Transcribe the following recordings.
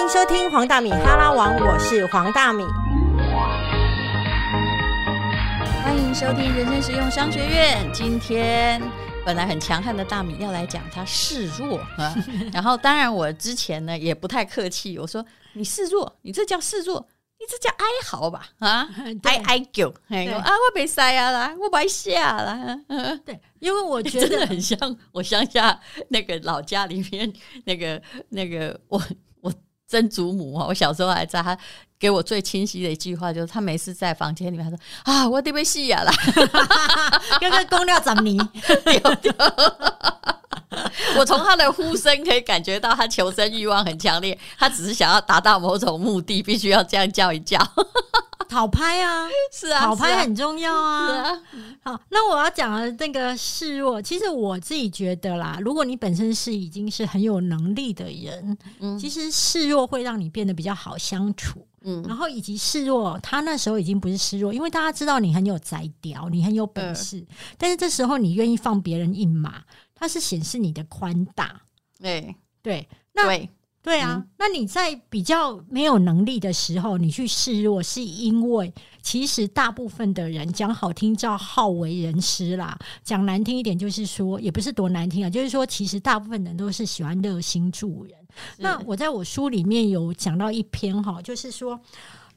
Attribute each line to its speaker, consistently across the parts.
Speaker 1: 迎收听黄大米哈拉王，我是黄大米。
Speaker 2: 欢迎收听人生实用商学院。今天本来很强悍的大米要来讲他示弱啊，然后当然我之前呢也不太客气，我说你示弱，你这叫示弱，你这叫哀嚎吧啊，哀哀叫，哎啊我被塞啊啦，我白下啦，
Speaker 1: 对，因为我觉得
Speaker 2: 很像我乡下那个老家里面那个那个我我曾祖母啊，我小时候还在，她给我最清晰的一句话就是，她每次在房间里面，他说啊，我得被戏呀啦，
Speaker 1: 跟个公料长泥，
Speaker 2: 我从她的呼声可以感觉到她求生欲望很强烈，她只是想要达到某种目的，必须要这样叫一叫。
Speaker 1: 讨拍啊，
Speaker 2: 是啊，
Speaker 1: 讨拍很重要
Speaker 2: 是
Speaker 1: 啊。
Speaker 2: 啊，
Speaker 1: 好，那我要讲的那个示弱，其实我自己觉得啦，如果你本身是已经是很有能力的人，
Speaker 2: 嗯。
Speaker 1: 其实示弱会让你变得比较好相处。
Speaker 2: 嗯。
Speaker 1: 然后以及示弱，他那时候已经不是示弱，因为大家知道你很有才调，你很有本事，但是这时候你愿意放别人一马，它是显示你的宽大。
Speaker 2: 对。
Speaker 1: 对，那
Speaker 2: 对，
Speaker 1: 对啊，
Speaker 2: 嗯
Speaker 1: 那你在比较没有能力的时候，你去示弱，是因为其实大部分的人讲好听叫好为人师啦，讲难听一点就是说，也不是多难听啊，就是说其实大部分人都是喜欢热心助人。那我在我书里面有讲到一篇哈，就是说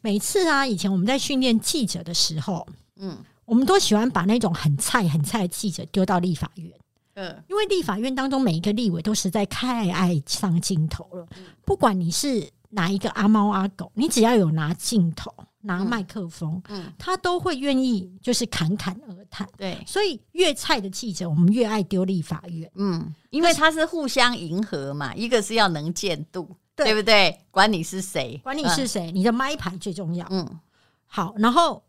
Speaker 1: 每次啊，以前我们在训练记者的时候，
Speaker 2: 嗯
Speaker 1: 我们都喜欢把那种很菜很菜的记者丢到立法院。
Speaker 2: 嗯
Speaker 1: 因为立法院当中每一个立委都实在太爱上镜头了，不管你是哪一个阿猫阿狗，你只要有拿镜头、拿麦克风，
Speaker 2: 嗯，
Speaker 1: 他都会愿意就是侃侃而谈。
Speaker 2: 对。
Speaker 1: 所以越菜的记者，我们越爱丢立法院。
Speaker 2: 嗯，因为他是互相迎合嘛，一个是要能见度，
Speaker 1: 对
Speaker 2: 对不对？管你是谁，
Speaker 1: 管你是谁，你的麦牌最重要。
Speaker 2: 嗯
Speaker 1: 好，然后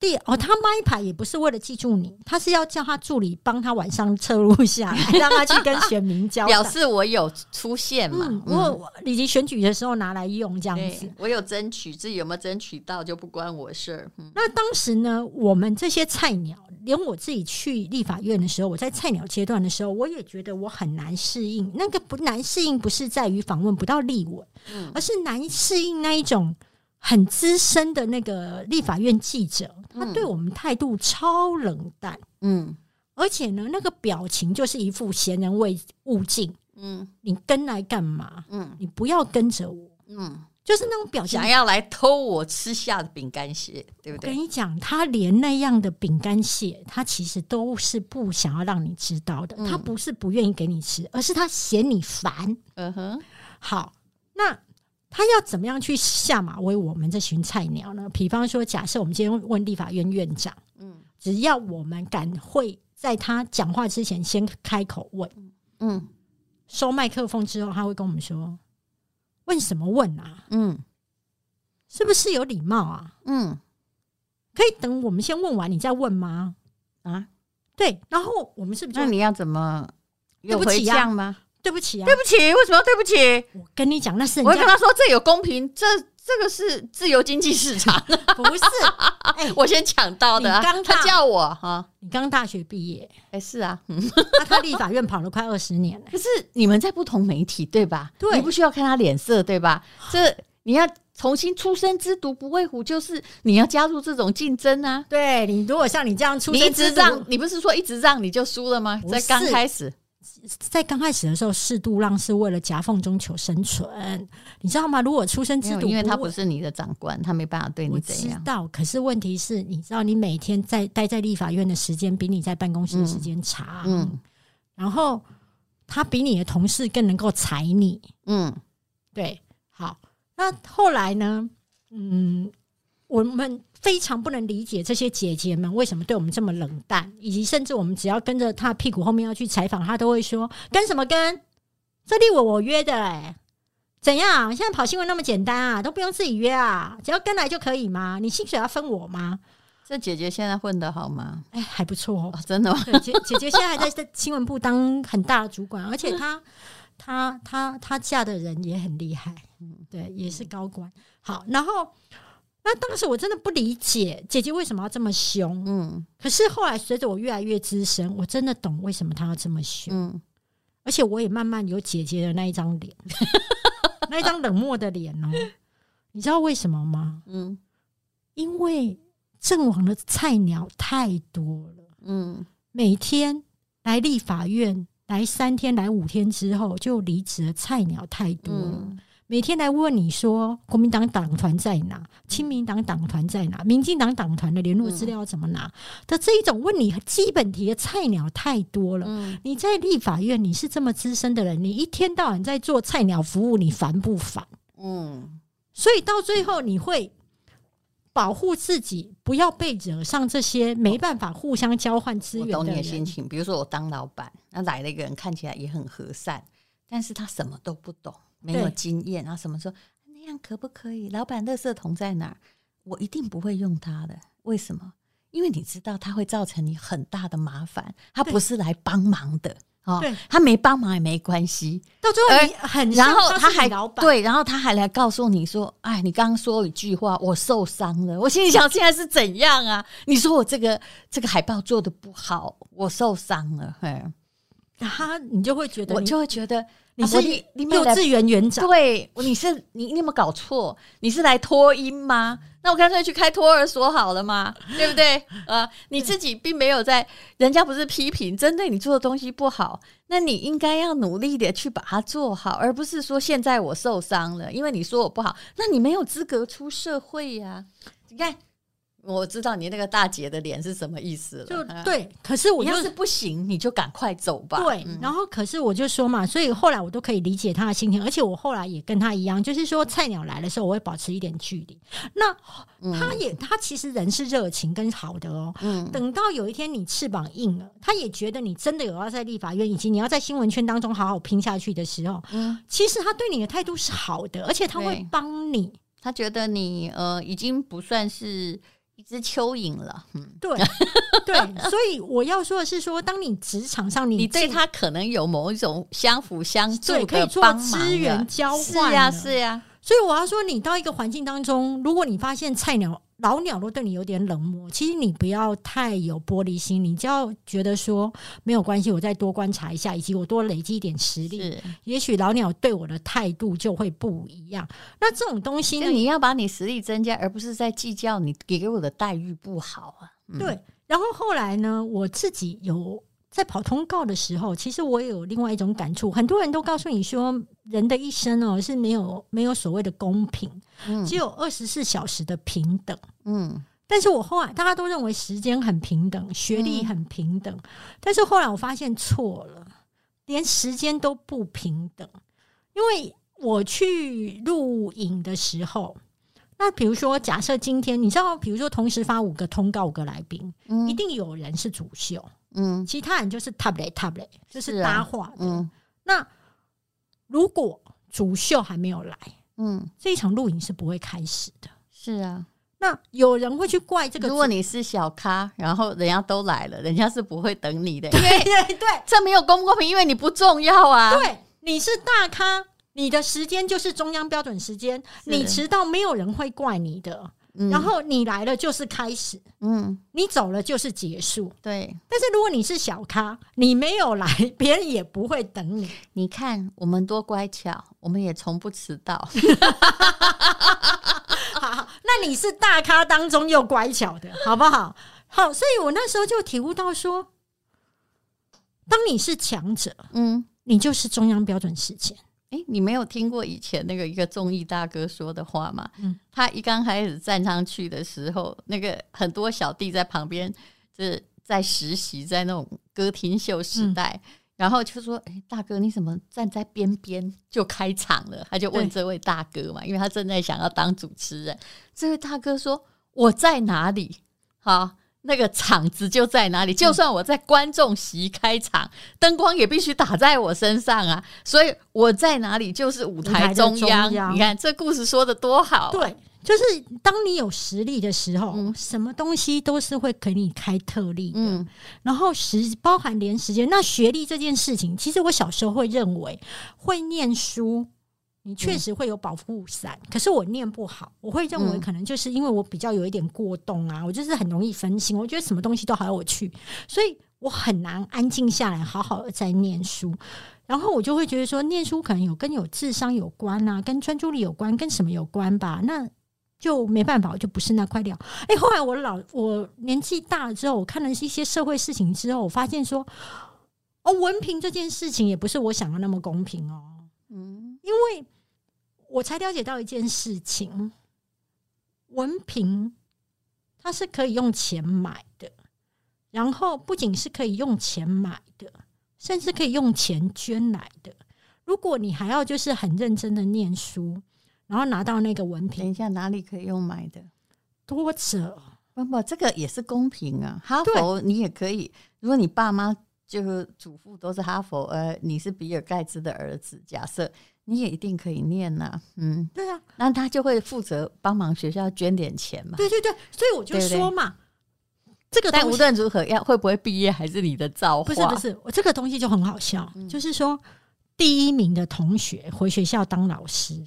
Speaker 1: 第哦，他麦牌也不是为了记住你，他是要叫他助理帮他晚上侧录下来，让他去跟选民交
Speaker 2: 表示我有出现嘛，
Speaker 1: 我我以及选举的时候拿来用这样子。
Speaker 2: 我有争取，自己有没有争取到就不关我事儿。嗯
Speaker 1: 那当时呢，我们这些菜鸟，连我自己去立法院的时候，我在菜鸟阶段的时候，我也觉得我很难适应。那个不难适应，不是在于访问不到立委，
Speaker 2: 嗯
Speaker 1: 而是难适应那一种很资深的那个立法院记者，他对我们态度超冷淡，
Speaker 2: 嗯
Speaker 1: 而且呢，那个表情就是一副闲人未勿近，
Speaker 2: 嗯
Speaker 1: 你跟来干嘛？
Speaker 2: 嗯
Speaker 1: 你不要跟着我，
Speaker 2: 嗯，
Speaker 1: 就是那种表情
Speaker 2: 想。要来偷我吃下的饼干屑，对不
Speaker 1: 我跟？你讲，他连那样的饼干屑，他其实都是不想要让你知道的。
Speaker 2: 嗯
Speaker 1: 他不是不愿意给你吃，而是他嫌你烦。
Speaker 2: 嗯哼，
Speaker 1: 好，那他要怎么样去下马威我们这群菜鸟呢？比方说，假设我们今天问立法院院长，
Speaker 2: 嗯
Speaker 1: 只要我们敢会在他讲话之前先开口问，
Speaker 2: 嗯
Speaker 1: 收麦克风之后，他会跟我们说：“问什么问啊？
Speaker 2: 嗯
Speaker 1: 是不是有礼貌啊？
Speaker 2: 嗯
Speaker 1: 可以等我们先问完你再问吗？”
Speaker 2: 啊，
Speaker 1: 对，然后我们是不是就
Speaker 2: 那你要怎么有回降吗？
Speaker 1: 对不起啊？
Speaker 2: 对不起，为什么要对不起？
Speaker 1: 我跟你讲，那是
Speaker 2: 我会跟他说这有公平，这这个是自由经济市场，
Speaker 1: 不是。哎、
Speaker 2: 我先抢到的
Speaker 1: 刚
Speaker 2: 他叫我哈，
Speaker 1: 你刚大学毕业，
Speaker 2: 哎、是啊，嗯
Speaker 1: 那他立法院跑了快二十年了。
Speaker 2: 可是你们在不同媒体对吧？
Speaker 1: 对
Speaker 2: 你不需要看他脸色对吧？这你要重新出生之毒不畏虎，就是你要加入这种竞争啊！
Speaker 1: 对你，如果像你这样出
Speaker 2: 你一直让，你不是说一直让你就输了吗？在刚
Speaker 1: 是
Speaker 2: 开始，
Speaker 1: 在刚开始的时候，适度让是为了夹缝中求生存，你知道吗？如果出生
Speaker 2: 制
Speaker 1: 度，
Speaker 2: 因为他不是你的长官，他没办法对你怎样。
Speaker 1: 知道，可是问题是，你知道，你每天在待在立法院的时间比你在办公室的时间长，
Speaker 2: 嗯
Speaker 1: 然后他比你的同事更能够踩你，
Speaker 2: 嗯
Speaker 1: 对，好，那后来呢？嗯，我们非常不能理解这些姐姐们为什么对我们这么冷淡，以及甚至我们只要跟着她屁股后面要去采访，她都会说跟什么跟？这立我我约的哎、怎样？现在跑新闻那么简单啊，都不用自己约啊，只要跟来就可以吗？你薪水要分我吗？
Speaker 2: 这姐姐现在混得好吗？
Speaker 1: 哎，还不错哦
Speaker 2: 哦，。真的吗？
Speaker 1: 姐姐姐现在还在在新闻部当很大的主管，而且她她她她嫁的人也很厉害，对，也是高官。好，然后那当时我真的不理解姐姐为什么要这么凶，
Speaker 2: 嗯
Speaker 1: 可是后来随着我越来越资深，我真的懂为什么她要这么凶，
Speaker 2: 嗯，
Speaker 1: 而且我也慢慢有姐姐的那一张脸。那一张冷漠的脸哦。你知道为什么吗？
Speaker 2: 嗯
Speaker 1: 因为阵亡的菜鸟太多了，
Speaker 2: 嗯
Speaker 1: 每天来立法院来三天、来五天之后就离职的菜鸟太多了。
Speaker 2: 嗯
Speaker 1: 每天来问你说国民党党团在哪，亲民党党团在哪，民进党党团的联络资料怎么拿的这一种问你基本题的菜鸟太多了。
Speaker 2: 嗯，
Speaker 1: 你在立法院，你是这么资深的人，你一天到晚在做菜鸟服务，你烦不烦？
Speaker 2: 嗯
Speaker 1: 所以到最后，你会保护自己，不要被惹上这些没办法互相交换资
Speaker 2: 我懂你的
Speaker 1: 源的。
Speaker 2: 心情。比如说我当老板，那来了一个人看起来也很和善，但是他什么都不懂，没有
Speaker 1: 对
Speaker 2: 经验，然后什么说那样可不可以？老板，垃圾桶在哪儿？我一定不会用它的。为什么？因为你知道它会造成你很大的麻烦，
Speaker 1: 它
Speaker 2: 不是来帮忙的。哦
Speaker 1: 对，
Speaker 2: 他没帮忙也没关系，
Speaker 1: 到最后你很
Speaker 2: 然后
Speaker 1: 他
Speaker 2: 他还对，然后他还来告诉你说：“哎，你刚刚说一句话，我受伤了。”我心里想，现在是怎样啊？你说我这个这个海报做的不好，我受伤了。嘿，
Speaker 1: 他你就会觉得
Speaker 2: 我
Speaker 1: 你
Speaker 2: 就会觉得
Speaker 1: 你是幼稚园园长，
Speaker 2: 对，你是你你有没有搞错？你是来脱音吗？那我干脆去开托儿所好了嘛，对不对？呃，你自己并没有在，人家不是批评，针对你做的东西不好，那你应该要努力的去把它做好，而不是说现在我受伤了，因为你说我不好，那你没有资格出社会呀、你看，我知道你那个大姐的脸是什么意思了，
Speaker 1: 就
Speaker 2: 啊。
Speaker 1: 对。可是我
Speaker 2: 要是不行，你就赶快走吧。
Speaker 1: 对，
Speaker 2: 嗯
Speaker 1: 然后可是我就说嘛，所以后来我都可以理解他的心情，而且我后来也跟他一样，就是说菜鸟来的时候，我会保持一点距离。那他也他其实人是热情跟好的哦。
Speaker 2: 嗯
Speaker 1: 等到有一天你翅膀硬了，他也觉得你真的有要在立法院以及你要在新闻圈当中好好拼下去的时候，
Speaker 2: 嗯，
Speaker 1: 其实他对你的态度是好的，而且他会帮你。
Speaker 2: 他觉得你呃已经不算是一只蚯蚓了，嗯，
Speaker 1: 对对，所以我要说的是说，当你职场上你
Speaker 2: 你对他可能有某一种相辅相助
Speaker 1: 对可以做资源交换
Speaker 2: 是呀是呀，
Speaker 1: 所以我要说，你到一个环境当中，如果你发现菜鸟、老鸟都对你有点冷漠，其实你不要太有玻璃心，你就要觉得说没有关系，我再多观察一下，以及我多累积一点实力，也许老鸟对我的态度就会不一样。那这种东西呢，
Speaker 2: 你要把你实力增加，而不是在计较你给我的待遇不好啊。嗯，
Speaker 1: 对。然后后来呢，我自己有在跑通告的时候，其实我也有另外一种感触。很多人都告诉你说，人的一生哦是没有没有所谓的公平，
Speaker 2: 嗯
Speaker 1: 只有二十四小时的平等。
Speaker 2: 嗯
Speaker 1: 但是我后来大家都认为时间很平等，学历很平等，但是后来我发现错了，连时间都不平等。因为我去录影的时候，那比如说假设今天你知道，比如说同时发五个通告五个来宾，
Speaker 2: 嗯
Speaker 1: 一定有人是主秀，
Speaker 2: 嗯
Speaker 1: 其他人就是 tablet tablet，就是搭话的。
Speaker 2: 嗯
Speaker 1: 那如果主秀还没有来，
Speaker 2: 嗯，
Speaker 1: 这一场录影是不会开始的。
Speaker 2: 是啊。
Speaker 1: 那有人会去怪这个，
Speaker 2: 如果你是小咖，然后人家都来了，人家是不会等你的，
Speaker 1: 对对对
Speaker 2: 这没有公不公平，因为你不重要啊。
Speaker 1: 对，你是大咖，你的时间就是中央标准时间，你迟到没有人会怪你的。
Speaker 2: 嗯，
Speaker 1: 然后你来了就是开始，
Speaker 2: 嗯，
Speaker 1: 你走了就是结束。
Speaker 2: 对，
Speaker 1: 但是如果你是小咖，你没有来，别人也不会等你。
Speaker 2: 你看我们多乖巧，我们也从不迟到。
Speaker 1: 那你是大咖当中又乖巧的，好不好？好，所以我那时候就体悟到说，当你是强者，
Speaker 2: 嗯，
Speaker 1: 你就是中央标准时间。
Speaker 2: 诶，你没有听过以前那个一个综艺大哥说的话吗？
Speaker 1: 嗯
Speaker 2: 他一刚开始站上去的时候，那个很多小弟在旁边，就是在实习，在那种歌厅秀时代。然后就说：“诶，大哥，你怎么站在边边就开场了？”他就问这位大哥嘛，因为他正在想要当主持人。这位大哥说：“我在哪里？好，那个场子就在哪里。就算我在观众席开场，灯光也必须打在我身上啊。所以我在哪里就是舞台中央。
Speaker 1: 中央
Speaker 2: 你看这故事说的多好、啊，
Speaker 1: 对，就是当你有实力的时候，
Speaker 2: 嗯
Speaker 1: 什么东西都是会给你开特例的。
Speaker 2: 嗯
Speaker 1: 然后时包含连时间，那学历这件事情，其实我小时候会认为会念书。你确实会有保护伞，可是我念不好，我会认为
Speaker 2: 嗯
Speaker 1: 可能就是因为我比较有一点过动啊，我就是很容易分心，我觉得什么东西都好要我去，所以我很难安静下来，好好的在念书。然后我就会觉得说，念书可能有跟有智商有关啊，跟专注力有关，跟什么有关吧？那就没办法，我就不是那块料。哎，后来我老我年纪大了之后，我看了一些社会事情之后，我发现说，哦，文凭这件事情也不是我想的那么公平哦。嗯，因为我才了解到一件事情，文凭它是可以用钱买的，然后不仅是可以用钱买的。甚至可以用钱捐来的。如果你还要就是很认真的念书，然后拿到那个文凭，
Speaker 2: 等一下哪里可以用买的？
Speaker 1: 多着
Speaker 2: 不不，这个也是公平啊。哈佛你也可以，如果你爸妈就是祖父都是哈佛，呃，你是比尔盖茨的儿子，假设你也一定可以念呐。嗯，
Speaker 1: 对啊，
Speaker 2: 那他就会负责帮忙学校捐点钱嘛。
Speaker 1: 对对对，所以我就说嘛。这个
Speaker 2: 但无论如何，要会不会毕业还是你的造化。
Speaker 1: 不是不是，我这个东西就很好笑，就是说第一名的同学回学校当老师，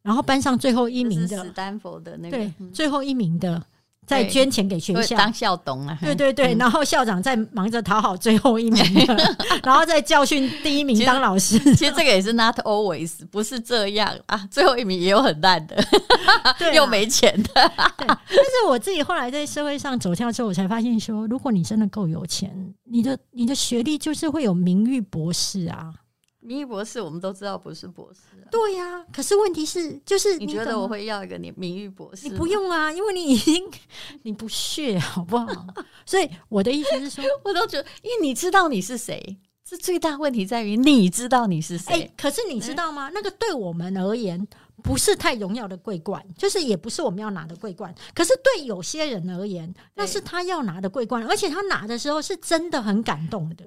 Speaker 1: 然后班上最后一名的
Speaker 2: 斯坦福的那个，
Speaker 1: 对，最后一名的。在捐钱给学校
Speaker 2: 当校董啊，
Speaker 1: 对对对，然后校长在忙着讨好最后一名，然后再教训第一名当老师。
Speaker 2: 其实这个也是 not always，不是这样啊，最后一名也有很烂的，又没钱的。
Speaker 1: 但是我自己后来在社会上走跳之后，我才发现说，如果你真的够有钱，你的你的学历就是会有名誉博士啊。
Speaker 2: 名誉博士，我们都知道不是博士。
Speaker 1: 对呀，可是问题是，就是
Speaker 2: 你觉得我会要一个你名誉博士？
Speaker 1: 你不用啊，因为你已经 你不屑，好不好？所以我的意思是说，
Speaker 2: 我都觉得，因为你知道你是谁，这最大问题在于你知道你是谁。
Speaker 1: 可是你知道吗？那个对我们而言不是太荣耀的桂冠，就是也不是我们要拿的桂冠。可是对有些人而言，那是他要拿的桂冠，而且他拿的时候是真的很感动的，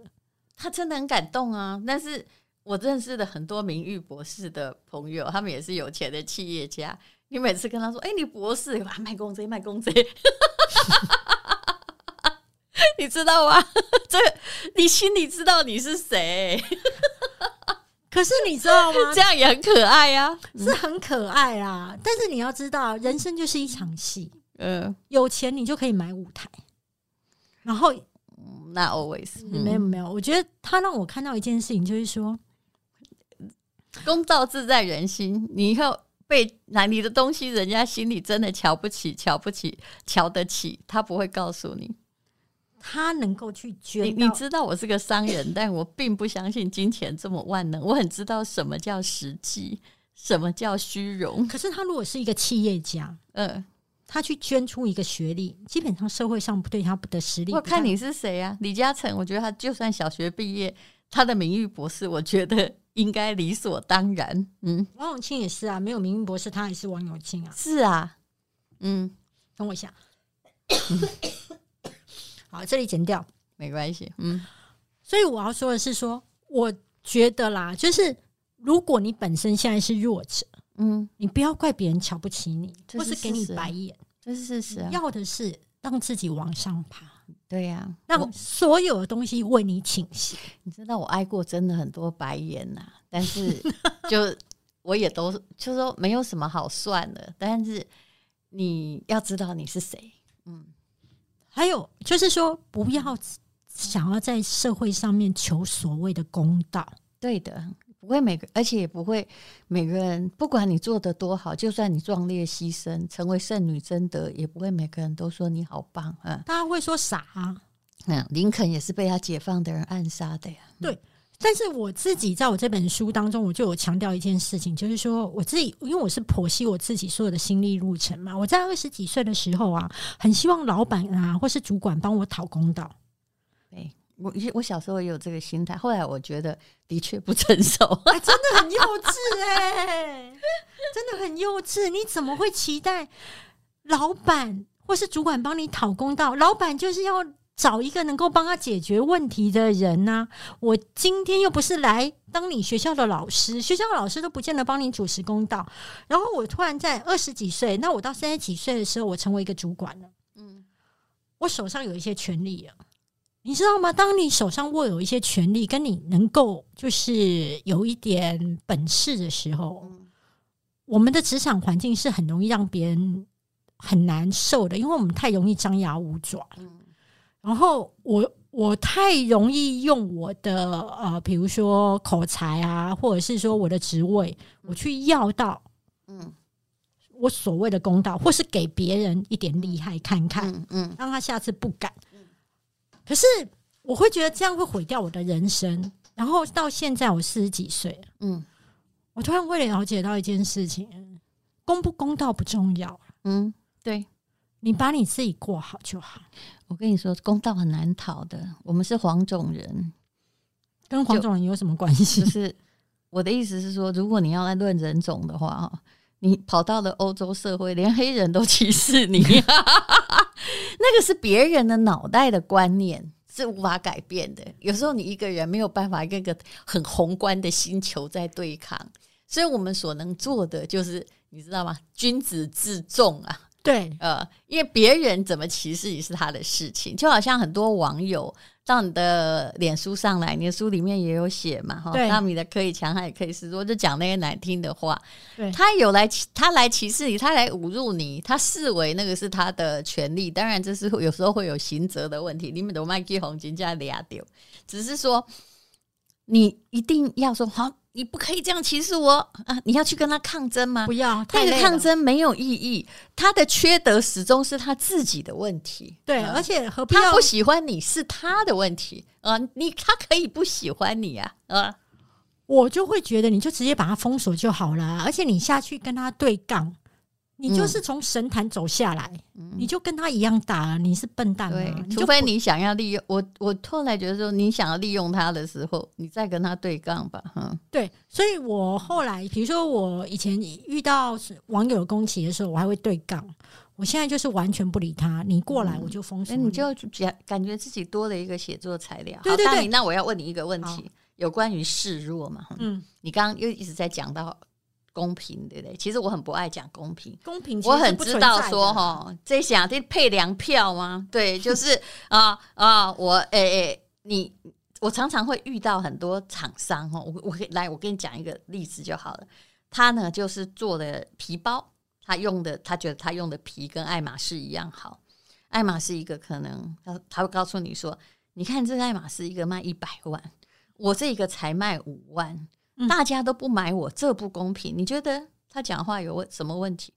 Speaker 2: 他真的很感动啊！但是。我认识的很多名誉博士的朋友，他们也是有钱的企业家。你每次跟他说：“哎，你博士，卖公贼，卖公贼。”你知道吗？这你心里知道你是谁？
Speaker 1: 可是你知道吗？
Speaker 2: 这样也很可爱呀，
Speaker 1: 是很可爱啊。但是你要知道，人生就是一场戏。嗯，有钱你就可以买舞台，然后
Speaker 2: 那 always
Speaker 1: 没有没有。我觉得他让我看到一件事情，就是说。
Speaker 2: 公道自在人心，你以后被拿你的东西，人家心里真的瞧不起，瞧不起，瞧得起，他不会告诉你，
Speaker 1: 他能够去捐。
Speaker 2: 你知道我是个商人，但我并不相信金钱这么万能。我很知道什么叫实际，什么叫虚荣。
Speaker 1: 可是他如果是一个企业家，嗯，他去捐出一个学历，基本上社会上不对他的实力。
Speaker 2: 我看你是谁啊？李嘉诚，我觉得他就算小学毕业，他的名誉博士，我觉得。应该理所当然，嗯，
Speaker 1: 王永庆也是啊，没有明明博士，他还是王永庆啊，
Speaker 2: 是啊，
Speaker 1: 嗯，等我一下，好，这里剪掉，
Speaker 2: 没关系，嗯，
Speaker 1: 所以我要说的是，说我觉得啦，就是如果你本身现在是弱者，嗯，你不要怪别人瞧不起你，或是给你白眼，
Speaker 2: 这是事实，
Speaker 1: 要的是让自己往上爬。
Speaker 2: 对呀，
Speaker 1: 让所有的东西为你倾斜。
Speaker 2: 你知道我挨过真的很多白眼呐，但是 就我也都就说没有什么好算的。但是你要知道你是谁，
Speaker 1: 嗯，还有就是说不要想要在社会上面求所谓的公道。
Speaker 2: 对的。不会每个，而且也不会每个人，不管你做的多好，就算你壮烈牺牲，成为圣女贞德，也不会每个人都说你好棒啊。
Speaker 1: 大家会说傻。
Speaker 2: 嗯，林肯也是被他解放的人暗杀的呀。
Speaker 1: 对，但是我自己在我这本书当中，我就有强调一件事情，就是说我自己，因为我是剖析我自己所有的心历路程嘛。我在二十几岁的时候啊，很希望老板啊或是主管帮我讨公道。
Speaker 2: 对。我我小时候也有这个心态，后来我觉得的确不成熟，
Speaker 1: 真的很幼稚哎，真的很幼稚。你怎么会期待老板或是主管帮你讨公道？老板就是要找一个能够帮他解决问题的人呐。我今天又不是来当你学校的老师，学校的老师都不见得帮你主持公道。然后我突然在二十几岁，那我到三十几岁的时候，我成为一个主管了。嗯，我手上有一些权利了。你知道吗？当你手上握有一些权利，跟你能够就是有一点本事的时候，我们的职场环境是很容易让别人很难受的，因为我们太容易张牙舞爪。然后我我太容易用我的呃，比如说口才啊，或者是说我的职位，我去要到
Speaker 2: 嗯
Speaker 1: 我所谓的公道，或是给别人一点厉害看看，
Speaker 2: 嗯嗯
Speaker 1: 让他下次不敢。可是我会觉得这样会毁掉我的人生。然后到现在我四十几岁，
Speaker 2: 嗯
Speaker 1: 我突然会了解到一件事情：公不公道不重要，
Speaker 2: 嗯，对。
Speaker 1: 你把你自己过好就好。
Speaker 2: 我跟你说，公道很难讨的。我们是黄种人，
Speaker 1: 跟黄种人有什么关系
Speaker 2: 就？是我的意思是说，如果你要来论人种的话，你跑到了欧洲社会，连黑人都歧视你，那个是别人的脑袋的观念。是无法改变的。有时候你一个人没有办法跟个很宏观的星球在对抗，所以我们所能做的就是，你知道吗？君子自重啊。
Speaker 1: 对，
Speaker 2: 呃，因为别人怎么歧视你是他的事情，就好像很多网友到你的脸书上来，你的书里面也有写嘛，哈，
Speaker 1: 对
Speaker 2: 那你的可以强，他也可以示弱，就讲那些难听的话。
Speaker 1: 对
Speaker 2: 他有来，他来歧视你，他来侮辱你，他视为那个是他的权利。当然，这是有时候会有刑责的问题，你们都卖给红金价俩丢，只是说你一定要说好，你不可以这样歧视我啊！你要去跟他抗争吗
Speaker 1: 不？要太
Speaker 2: 那个。抗争没有意义，他的缺德始终是他自己的问题。
Speaker 1: 对，
Speaker 2: 啊
Speaker 1: 而且何必要
Speaker 2: 他不喜欢你是他的问题啊，你他可以不喜欢你啊啊，
Speaker 1: 我就会觉得你就直接把他封锁就好了，而且你下去跟他对杠，你就是从神坛走下来，你就跟他一样打，你是笨蛋吗？
Speaker 2: 对，除非你想要利用我，我后来觉得说，你想要利用他的时候，你再跟他对杠吧，嗯
Speaker 1: 对，所以我后来，比如说我以前遇到网友攻击的时候，我还会对杠。我现在就是完全不理他，你过来我就封锁
Speaker 2: 那你就感感觉自己多了一个写作材料。
Speaker 1: 对对对
Speaker 2: 那我要问你一个问题，有关于示弱嘛？嗯，
Speaker 1: 嗯，
Speaker 2: 你刚刚又一直在讲到公平，对不对？其实我很不爱讲公平。
Speaker 1: 公平
Speaker 2: 我很知道说哈，这想这配粮票吗？对，就是 啊啊，我诶诶、你我常常会遇到很多厂商哈，我我可以来，我跟你讲一个例子就好了。他呢就是做的皮包，他用的他觉得他用的皮跟爱马仕一样好。爱马仕一个可能他他会告诉你说，你看这个爱马仕一个卖一百万，我这个才卖五万，
Speaker 1: 嗯
Speaker 2: 大家都不买我，这不公平。你觉得他讲话有问什么问题？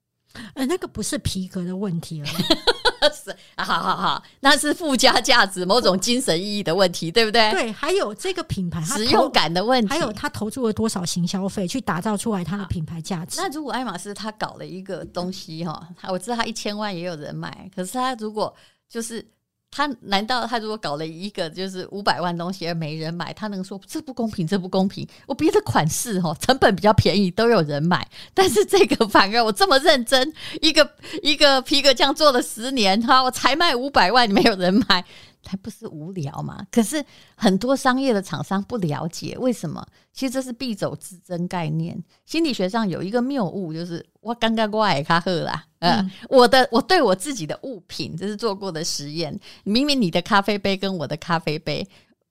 Speaker 1: 呃，那个不是皮革的问题了，
Speaker 2: 是啊，好好好，那是附加价值、某种精神意义的问题，对不对？
Speaker 1: 对，还有这个品牌，它投
Speaker 2: 实用，感的问题。
Speaker 1: 还有他投注了多少行销费去打造出来它的品牌价值？
Speaker 2: 那如果爱马仕他搞了一个东西哈，我知道他一千万也有人买，可是他如果就是他，难道他如果搞了一个就是五百万东西而没人买，他能说这不公平？这不公平？我别的款式哦成本比较便宜都有人买，但是这个反而我这么认真，一个一个皮革匠做了十年哈，我才卖五百万，没有人买。还不是无聊嘛？可是很多商业的厂商不了解为什么？其实这是必走之争概念。心理学上有一个谬误，就是我刚刚过来卡赫啦，呃，
Speaker 1: 嗯
Speaker 2: 我的我对我自己的物品，这是做过的实验。明明你的咖啡杯跟我的咖啡杯，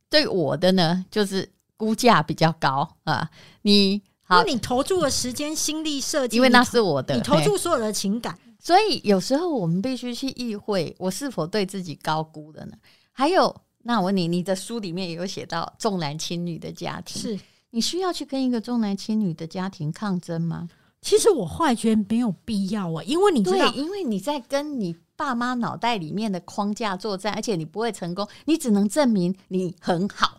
Speaker 2: 对我的呢，就是估价比较高啊、你
Speaker 1: 因
Speaker 2: 好
Speaker 1: 为，你投注了时间、心力、设计，
Speaker 2: 因为那是我的，
Speaker 1: 你投注所有的情感，
Speaker 2: 所以有时候我们必须去意会我是否对自己高估了呢？还有，那我问你，你的书里面也有写到重男轻女的家庭，
Speaker 1: 是。
Speaker 2: 你需要去跟一个重男轻女的家庭抗争吗？
Speaker 1: 其实我后来觉得没有必要啊，因为你知道
Speaker 2: 对，，因为你在跟你爸妈脑袋里面的框架作战，而且你不会成功，你只能证明你很好。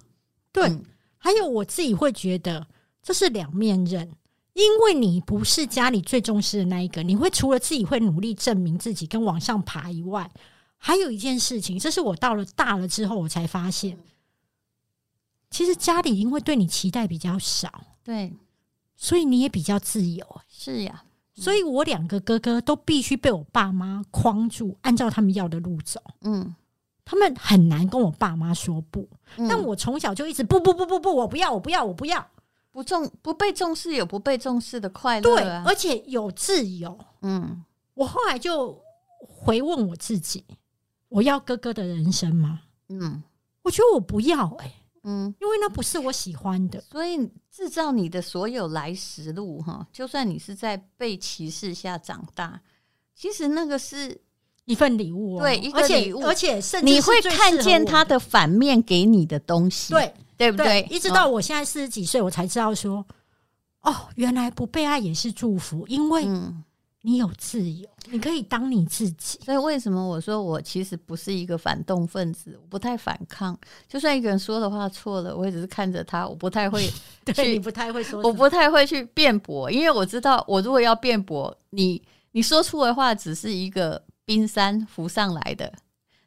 Speaker 1: 对，
Speaker 2: 嗯
Speaker 1: 还有我自己会觉得这是两面刃，因为你不是家里最重视的那一个，你会除了自己会努力证明自己跟往上爬以外，还有一件事情，这是我到了大了之后我才发现，其实家里因为对你期待比较少，
Speaker 2: 对，
Speaker 1: 所以你也比较自由。
Speaker 2: 是呀，
Speaker 1: 所以我两个哥哥都必须被我爸妈框住，按照他们要的路走。
Speaker 2: 嗯，
Speaker 1: 他们很难跟我爸妈说不，
Speaker 2: 嗯
Speaker 1: 但我从小就一直不不不不不，我不要，我不要，我不要。
Speaker 2: 不重不被重视有不被重视的快乐
Speaker 1: 对，
Speaker 2: 啊。
Speaker 1: 而且有自由。
Speaker 2: 嗯，
Speaker 1: 我后来就回问我自己：我要哥哥的人生吗？
Speaker 2: 嗯。
Speaker 1: 我觉得我不要、欸，
Speaker 2: 嗯，
Speaker 1: 因为那不是我喜欢的。
Speaker 2: 所以制造你的所有来时路哈，就算你是在被歧视下长大，其实那个是
Speaker 1: 一份礼物哦，
Speaker 2: 对一个
Speaker 1: 而且
Speaker 2: 礼物。
Speaker 1: 而且甚至
Speaker 2: 你会看见他的反面给你的东西，
Speaker 1: 对
Speaker 2: 对不对？
Speaker 1: 一直到我现在四十几岁，我才知道说，哦，原来不被爱也是祝福，因为
Speaker 2: 嗯，
Speaker 1: 你有自由，你可以当你自己。
Speaker 2: 所以为什么我说我其实不是一个反动分子，我不太反抗，就算一个人说的话错了，我也只是看着他，我不太会
Speaker 1: 对你不太会说，
Speaker 2: 我不太会去辩驳，因为我知道，我如果要辩驳，你你说出的话只是一个冰山浮上来的，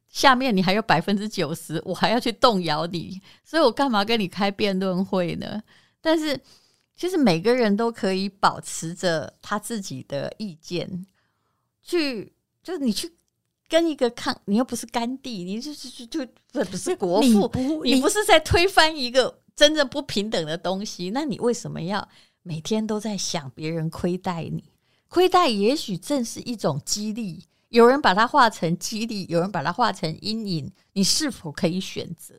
Speaker 2: 下面你还有百分之九十，我还要去动摇你，所以我干嘛跟你开辩论会呢？但是其实每个人都可以保持着他自己的意见，去就是你去跟一个抗，你又不是甘地，你就是就就不不是国
Speaker 1: 你
Speaker 2: 父，
Speaker 1: 不
Speaker 2: 你不是在推翻一个真正不平等的东西，那你为什么要每天都在想别人亏待你？亏待也许正是一种激励，有人把它化成激励，有人把它化成阴影，你是否可以选择？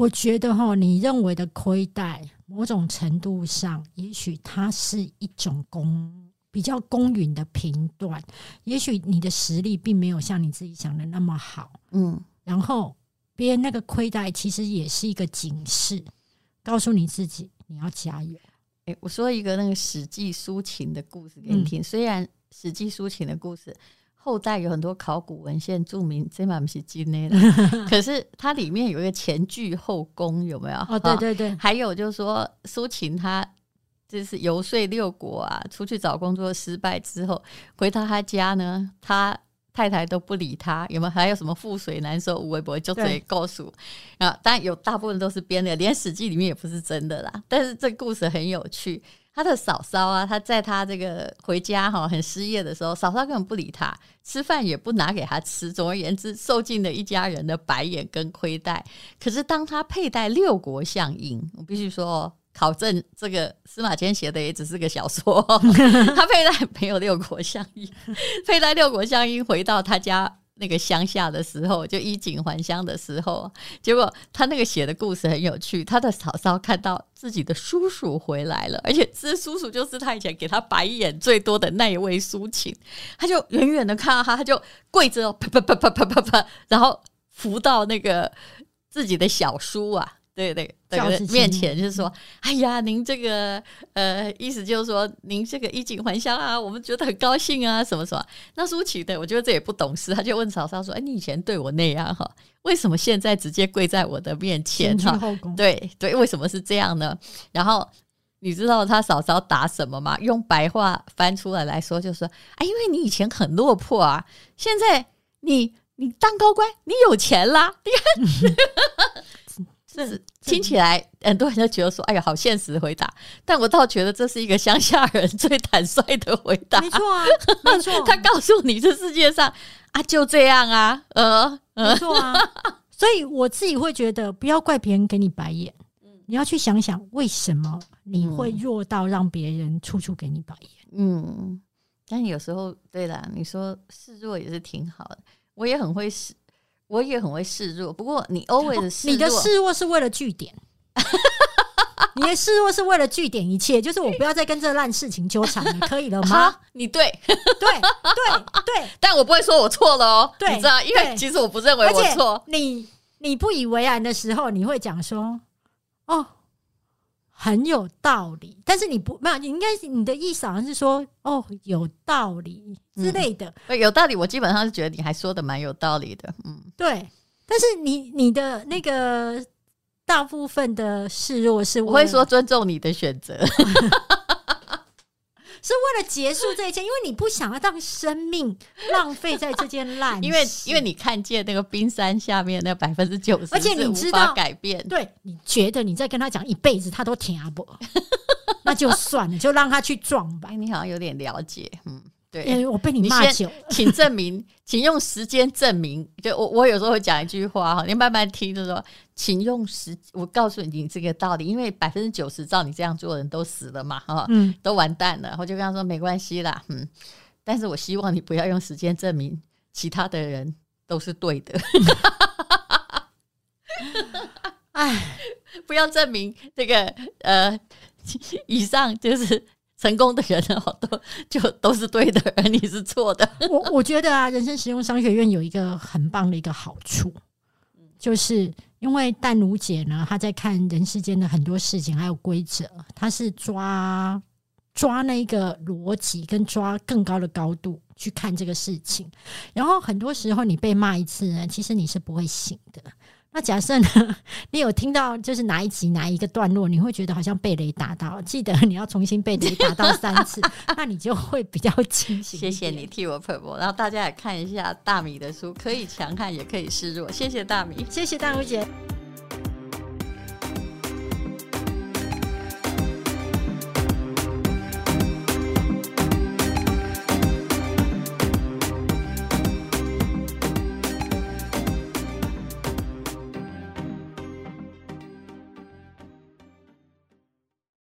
Speaker 1: 我觉得哈，你认为的亏待，某种程度上，也许它是一种公比较公允的评断，也许你的实力并没有像你自己想的那么好，
Speaker 2: 嗯
Speaker 1: 然后别人那个亏待其实也是一个警示，告诉你自己你要加油。
Speaker 2: 诶，我说一个那个《史记》抒情的故事给你听。虽然《史记》抒情的故事后代有很多考古文献注明这满不是真的啦，可是它里面有一个前倨后宫，有没有？
Speaker 1: 哦，对对对，
Speaker 2: 还有就是说，苏秦他就是游说六国啊，出去找工作失败之后，回到他家呢，他太太都不理他，有没有？还有什么覆水难收，无微不微就嘴告诉啊，当然有大部分都是编的，连《史记》里面也不是真的啦。但是这故事很有趣。他的嫂嫂啊，他在他这个回家哈很失业的时候，嫂嫂根本不理他，吃饭也不拿给他吃。总而言之，受尽了一家人的白眼跟亏待。可是当他佩戴六国相印，我必须说哦，考证这个司马迁写的也只是个小说，他佩戴没有六国相印，佩戴六国相印回到他家。那个乡下的时候，就衣锦还乡的时候，结果他那个写的故事很有趣。他的嫂嫂看到自己的叔叔回来了，而且这叔叔就是他以前给他白眼最多的那一位苏秦，他就远远的看到他，他就跪着，啪啪啪啪啪啪啪，然后扶到那个自己的小叔啊，对对对
Speaker 1: 教子，
Speaker 2: 面前就是说，哎呀，您这个呃，意思就是说，您这个衣锦还乡啊，我们觉得很高兴啊，什么什么。那舒淇的，我觉得这也不懂事，他就问嫂嫂说，哎，你以前对我那样哈，为什么现在直接跪在我的面前
Speaker 1: 前
Speaker 2: 哈对对，为什么是这样呢？然后你知道他嫂嫂答什么吗？用白话翻出来来说，就说：“哎，因为你以前很落魄啊，现在你你当高官，你有钱啦。”你看，是听起来很多人都觉得说：“哎呀，好现实的回答。”但我倒觉得这是一个乡下人最坦率的回答。
Speaker 1: 没错啊，没错，
Speaker 2: 他告诉你，这世界上啊就这样啊，呃呃
Speaker 1: 没，错啊。所以我自己会觉得，不要怪别人给你白眼，你要去想想为什么你会弱到让别人处处给你白眼。
Speaker 2: 嗯，但有时候，对啦，你说示弱也是挺好的。我也很会示，我也很会示弱。不过你 always 示弱，
Speaker 1: 哦你的示弱是为了据点，你的示弱是为了据点一切，就是我不要再跟这烂事情纠缠了，可以了吗？
Speaker 2: 你对，
Speaker 1: 对 对对，
Speaker 2: 但我不会说我错了哦。
Speaker 1: 对
Speaker 2: 你知道，因为其实我不认为我错。
Speaker 1: 你你不以为然的时候，你会讲说哦。很有道理，但是你不没有，你应该是你的意思好像是说哦有道理之类的，
Speaker 2: 对有道理，我基本上是觉得你还说的蛮有道理的。嗯，
Speaker 1: 对。但是你你的那个大部分的示弱是
Speaker 2: 我会说尊重你的选择。
Speaker 1: 是为了结束这一切，因为你不想要让生命浪费在这件烂事，
Speaker 2: 因为因为你看见那个冰山下面那百分之九十，
Speaker 1: 而且你知道
Speaker 2: 改变。
Speaker 1: 对你觉得你在跟他讲一辈子，他都听不，那就算了，就让他去撞吧
Speaker 2: 哎，。你好像有点了解。嗯，对。
Speaker 1: 因为我被你骂久了，
Speaker 2: 请证明，请用时间证明。就我，我有时候会讲一句话哈，你慢慢听，就说，请用时，我告诉你这个道理，因为百分之九十照你这样做的人都死了嘛，哈，
Speaker 1: 嗯，
Speaker 2: 都完蛋了。我就跟他说没关系啦，嗯，但是我希望你不要用时间证明其他的人都是对的，
Speaker 1: 哎，
Speaker 2: 不要证明这个呃，以上就是成功的人好多 就都是对的，而你是错的。
Speaker 1: 我我觉得啊，人生实用商学院有一个很棒的一个好处，就是因为淡如姐呢，她在看人世间的很多事情还有规则，她是抓抓那个逻辑跟抓更高的高度去看这个事情。然后很多时候你被骂一次呢，其实你是不会醒的。那假设呢，你有听到就是哪一集哪一个段落，你会觉得好像被雷打到，记得你要重新被雷打到三次，那你就会比较清醒。
Speaker 2: 谢谢你替我喷播，然后大家也看一下大米的书，可以强悍也可以示弱。谢谢大米，
Speaker 1: 谢谢大如姐。